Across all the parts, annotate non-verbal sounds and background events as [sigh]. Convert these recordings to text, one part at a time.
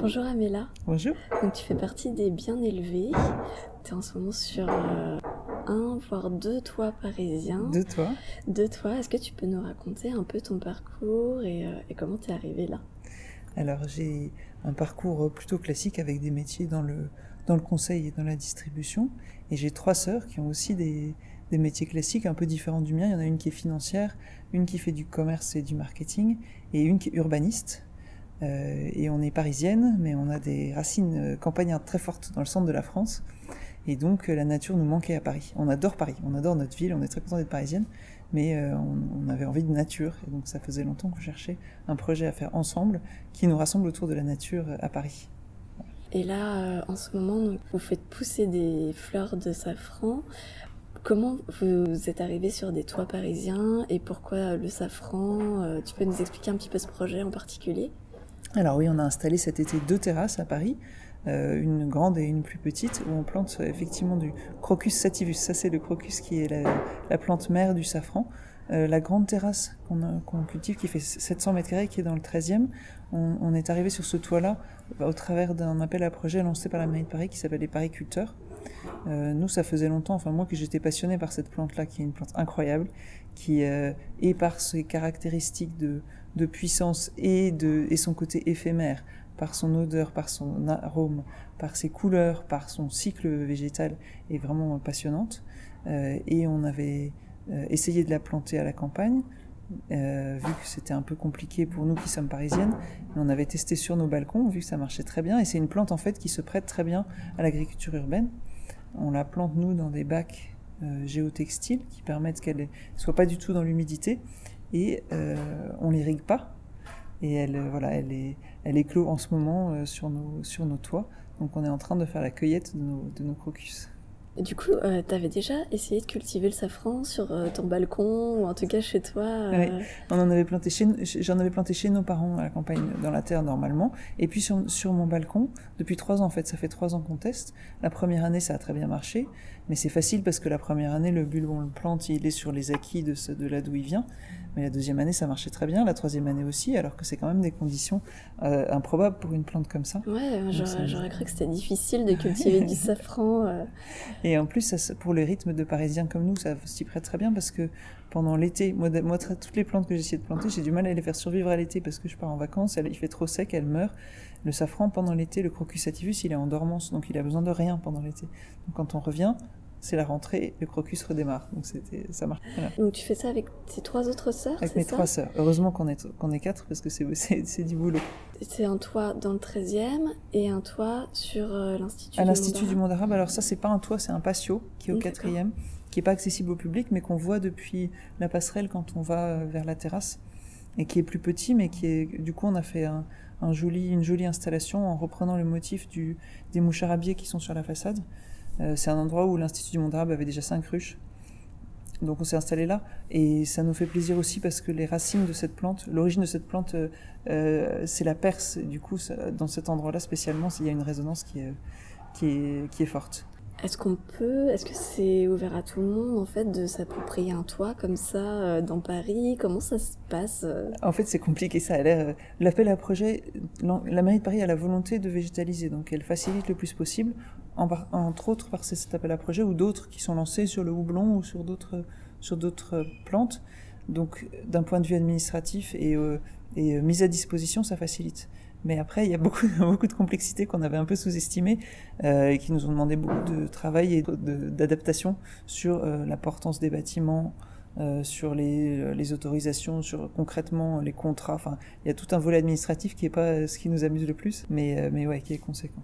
Bonjour Amela. Bonjour. Donc tu fais partie des bien élevés. Tu es en ce moment sur euh, un, voire deux toits parisiens. Deux toits. Deux toits. Est-ce que tu peux nous raconter un peu ton parcours et, euh, et comment tu es arrivé là? Alors j'ai un parcours plutôt classique avec des métiers dans le, dans le conseil et dans la distribution. Et j'ai trois sœurs qui ont aussi des, des métiers classiques un peu différents du mien. Il y en a une qui est financière, une qui fait du commerce et du marketing, et une qui est urbaniste. Euh, et on est parisienne, mais on a des racines euh, campagnardes très fortes dans le centre de la France. Et donc euh, la nature nous manquait à Paris. On adore Paris, on adore notre ville, on est très content d'être parisienne, mais on, avait envie de nature. Et donc ça faisait longtemps qu'on cherchait un projet à faire ensemble qui nous rassemble autour de la nature à Paris. Et là, en ce moment, vous faites pousser des fleurs de safran. Comment vous êtes arrivé sur des toits parisiens et pourquoi le safran? Tu peux nous expliquer un petit peu ce projet en particulier? Alors oui, on a installé cet été deux terrasses à Paris, euh, une grande et une plus petite, où on plante effectivement du Crocus sativus. Ça, c'est le crocus qui est la, la plante mère du safran. Euh, la grande terrasse qu'on qu cultive, qui fait 700 mètres carrés, qui est dans le 13e, on, est arrivé sur ce toit-là au travers d'un appel à projet lancé par la mairie de Paris qui s'appelle les Pariculteurs. Euh, nous, ça faisait longtemps, enfin moi, que j'étais passionné par cette plante-là, qui est une plante incroyable, qui euh, est par ses caractéristiques de, de puissance et, de, et son côté éphémère, par son odeur, par son arôme, par ses couleurs, par son cycle végétal, est vraiment passionnante. Euh, et on avait euh, essayé de la planter à la campagne, euh, vu que c'était un peu compliqué pour nous qui sommes parisiennes. On avait testé sur nos balcons, vu que ça marchait très bien. Et c'est une plante en fait qui se prête très bien à l'agriculture urbaine. On la plante nous dans des bacs géotextiles qui permettent qu'elle ne soit pas du tout dans l'humidité et euh, on l'irrigue pas. Et elle, euh, voilà, elle est, elle éclot en ce moment euh, sur, nos, sur nos toits. Donc on est en train de faire la cueillette de nos, de nos crocus. Du coup, euh, tu avais déjà essayé de cultiver le safran sur euh, ton balcon ou en tout cas chez toi euh... Oui, on en avait planté chez, j'en avais planté chez nos parents à la campagne, dans la terre normalement. Et puis sur, sur mon balcon, depuis trois ans en fait, ça fait trois ans qu'on teste. La première année, ça a très bien marché, mais c'est facile parce que la première année, le bulbe on le plante, il est sur les acquis de, de là d'où il vient. Mais la deuxième année, ça marchait très bien, la troisième année aussi, alors que c'est quand même des conditions euh, improbables pour une plante comme ça. Ouais, j'aurais cru que c'était difficile de cultiver du [laughs] safran. Euh... Et en plus, ça, pour le rythme de Parisiens comme nous, ça s'y prête très bien parce que pendant l'été, moi, moi, toutes les plantes que j'essaie de planter, j'ai du mal à les faire survivre à l'été parce que je pars en vacances, il fait trop sec, elles meurent. Le safran, pendant l'été, le crocus sativus, il est en dormance, donc il a besoin de rien pendant l'été. Donc quand on revient, c'est la rentrée, le crocus redémarre. Donc c'était, ça marche. Voilà. Donc tu fais ça avec tes trois autres sœurs Avec mes ça trois sœurs. Heureusement qu'on est, qu'on est quatre parce que c'est, c'est, du boulot. C'est un toit dans le 13e et un toit sur euh, l'Institut À l'Institut du Monde Arabe. Alors ça, c'est pas un toit, c'est un patio qui est au quatrième, qui est pas accessible au public, mais qu'on voit depuis la passerelle quand on va euh, vers la terrasse et qui est plus petit, mais qui est, du coup, on a fait un, un joli, une jolie installation en reprenant le motif du, des moucharabiers qui sont sur la façade. Euh, c'est un endroit où l'Institut du monde arabe avait déjà cinq ruches. Donc on s'est installé là et ça nous fait plaisir aussi parce que les racines de cette plante, l'origine de cette plante, euh, c'est la Perse. Du coup, ça, dans cet endroit-là spécialement, il y a une résonance qui est, qui est, qui est forte. Est-ce qu'on peut, est-ce que c'est ouvert à tout le monde en fait de s'approprier un toit comme ça euh, dans Paris? Comment ça se passe euh? En fait, c'est compliqué ça. Euh, L'appel à projet, la mairie de Paris a la volonté de végétaliser, donc elle facilite le plus possible, entre autres par cet appel à projet ou d'autres qui sont lancés sur le houblon ou sur d'autres sur d'autres plantes. Donc, d'un point de vue administratif et, euh, et mise à disposition, ça facilite. Mais après, il y a beaucoup, [laughs] beaucoup de complexités qu'on avait un peu sous-estimées euh, et qui nous ont demandé beaucoup de travail et d'adaptation sur euh, l'importance des bâtiments, euh, sur les, les, autorisations, sur concrètement les contrats. Enfin, il y a tout un volet administratif qui n'est pas ce qui nous amuse le plus, mais, mais ouais, qui est conséquent.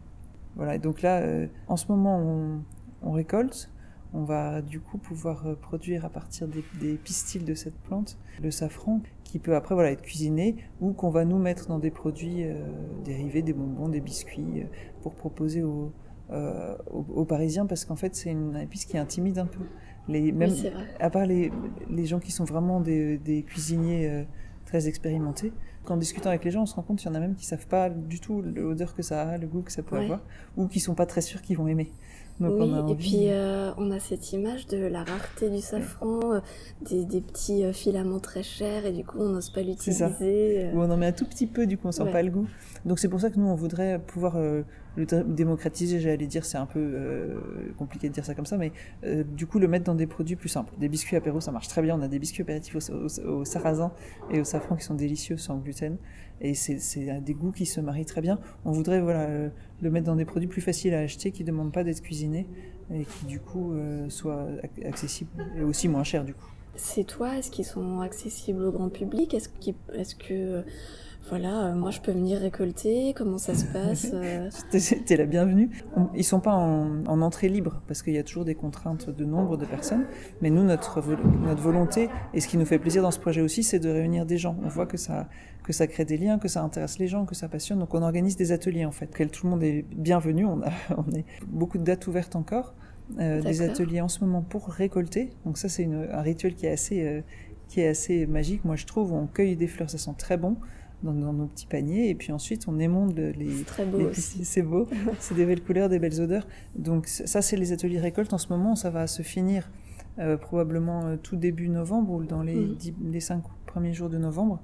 Voilà, et donc là, en ce moment, on, on récolte. On va du coup pouvoir produire à partir des, des, pistils de cette plante le safran qui peut après voilà, être cuisiné ou qu'on va nous mettre dans des produits euh, dérivés, des bonbons, des biscuits, euh, pour proposer aux, euh, aux, aux Parisiens parce qu'en fait c'est une épice qui intimide un peu. Les, même, oui, à part les, les gens qui sont vraiment des, des cuisiniers très expérimentés, qu'en discutant avec les gens, on se rend compte qu'il y en a même qui savent pas du tout l'odeur que ça a, le goût que ça peut avoir, ou qui sont pas très sûrs qu'ils vont aimer. Donc oui, on a et puis euh, on a cette image de la rareté du safran, euh, des, des petits euh, filaments très chers, et du coup on n'ose pas l'utiliser. où on en met un tout petit peu, du coup on sent Ouais. pas le goût. Donc c'est pour ça que nous on voudrait pouvoir le dé- démocratiser, j'allais dire, c'est un peu euh, compliqué de dire ça comme ça, mais euh, du coup le mettre dans des produits plus simples. Des biscuits apéro, ça marche très bien. On a des biscuits apéritifs au, au- au sarrasin et au safran qui sont délicieux sans gluten, et c'est des goûts qui se marient très bien. On voudrait voilà le mettre dans des produits plus faciles à acheter, qui demandent pas d'être cuisinés et qui du coup euh, soient ac- accessibles et aussi moins chers du coup. C'est toi, est-ce qu'ils sont accessibles au grand public? Est-ce qu'ils- est-ce que, euh, voilà, euh, moi je peux venir récolter Comment ça se [laughs] passe euh [laughs] T'es la bienvenue. On- Ils sont pas en, en entrée libre parce qu'il y a toujours des contraintes de nombre de personnes. Mais nous, notre, notre volonté et ce qui nous fait plaisir dans ce projet aussi, c'est de réunir des gens. On voit que ça, que ça crée des liens, que ça intéresse les gens, que ça passionne. Donc on organise des ateliers en fait. Quel tout le monde est bienvenu. On a, [laughs] on est beaucoup de dates ouvertes encore. Euh, des ateliers en ce moment pour récolter. Donc ça, c'est un rituel qui est assez, euh, qui est assez magique. Moi, je trouve. On cueille des fleurs, ça sent très bon dans, dans nos petits paniers. Et puis ensuite, on émonde le- les, C'est très beau c'est beau, [laughs] c'est des belles couleurs, des belles odeurs. Donc ça, c'est les ateliers récolte. En ce moment, ça va se finir euh, probablement euh, tout début novembre ou dans les, Mhm. dix- les cinq premiers jours de novembre.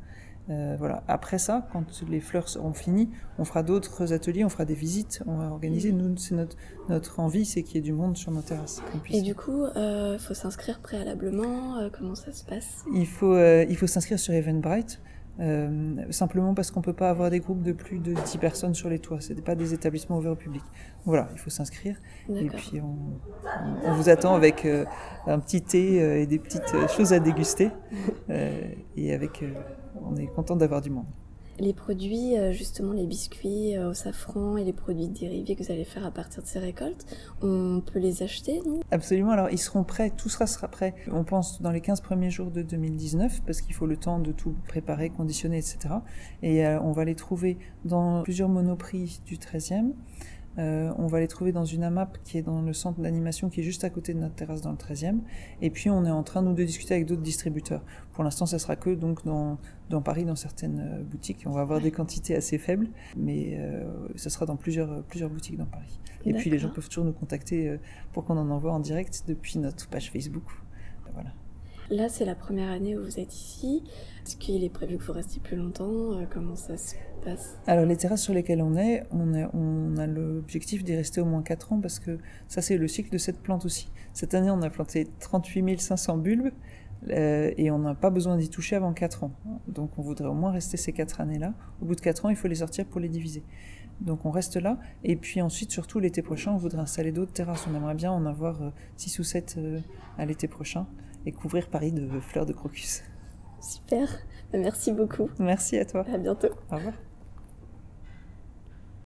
Euh, voilà. Après ça, quand les fleurs seront finies, on fera d'autres ateliers, on fera des visites, on va organiser. Nous, c'est notre, notre envie, c'est qu'il y ait du monde sur nos terrasses. Et du coup, il faut s'inscrire préalablement euh, Comment ça se passe? Il faut, il faut s'inscrire sur Eventbrite. Euh, simplement parce qu'on peut pas avoir des groupes de plus de 10 personnes sur les toits. Ce pas des établissements ouverts au public. Voilà, il faut s'inscrire. Et puis on, vous attend avec euh, un petit thé euh, et des petites choses à déguster. [laughs] Euh, et avec, on est content d'avoir du monde. Les produits, euh, justement les biscuits euh, au safran et les produits dérivés que vous allez faire à partir de ces récoltes, on peut les acheter, non? Absolument. Alors, ils seront prêts. Tout sera, sera prêt. On pense dans les 15 premiers jours de 2019, parce qu'il faut le temps de tout préparer, conditionner, etc. Et euh, on va les trouver dans plusieurs monoprix du 13e. Euh, on va les trouver dans une AMAP qui est dans le centre d'animation qui est juste à côté de notre terrasse dans le 13e. Et puis on est en train nous de discuter avec d'autres distributeurs. Pour l'instant, ça sera que donc dans, dans Paris, dans certaines euh, boutiques. On va avoir des quantités assez faibles, mais euh, ça sera dans plusieurs, plusieurs boutiques dans Paris. Et puis les gens peuvent toujours nous contacter pour qu'on en envoie en direct depuis notre page Facebook. Voilà. Là, c'est la première année où vous êtes ici. Est-ce qu'il est prévu que vous restiez plus longtemps? Comment ça se passe Alors les terrasses sur lesquelles on est, on, est- on a l'objectif d'y rester au moins 4 ans parce que ça c'est le cycle de cette plante aussi. Cette année on a planté 38 500 bulbes euh, et on n'a pas besoin d'y toucher avant 4 ans. Donc on voudrait au moins rester ces 4 années-là. Au bout de 4 ans il faut les sortir pour les diviser. Donc on reste là et puis ensuite surtout l'été prochain on voudrait installer d'autres terrasses. On aimerait bien en avoir 6 ou 7 à l'été prochain et couvrir Paris de fleurs de crocus. Super. Merci beaucoup. Merci à toi. À bientôt. Au revoir.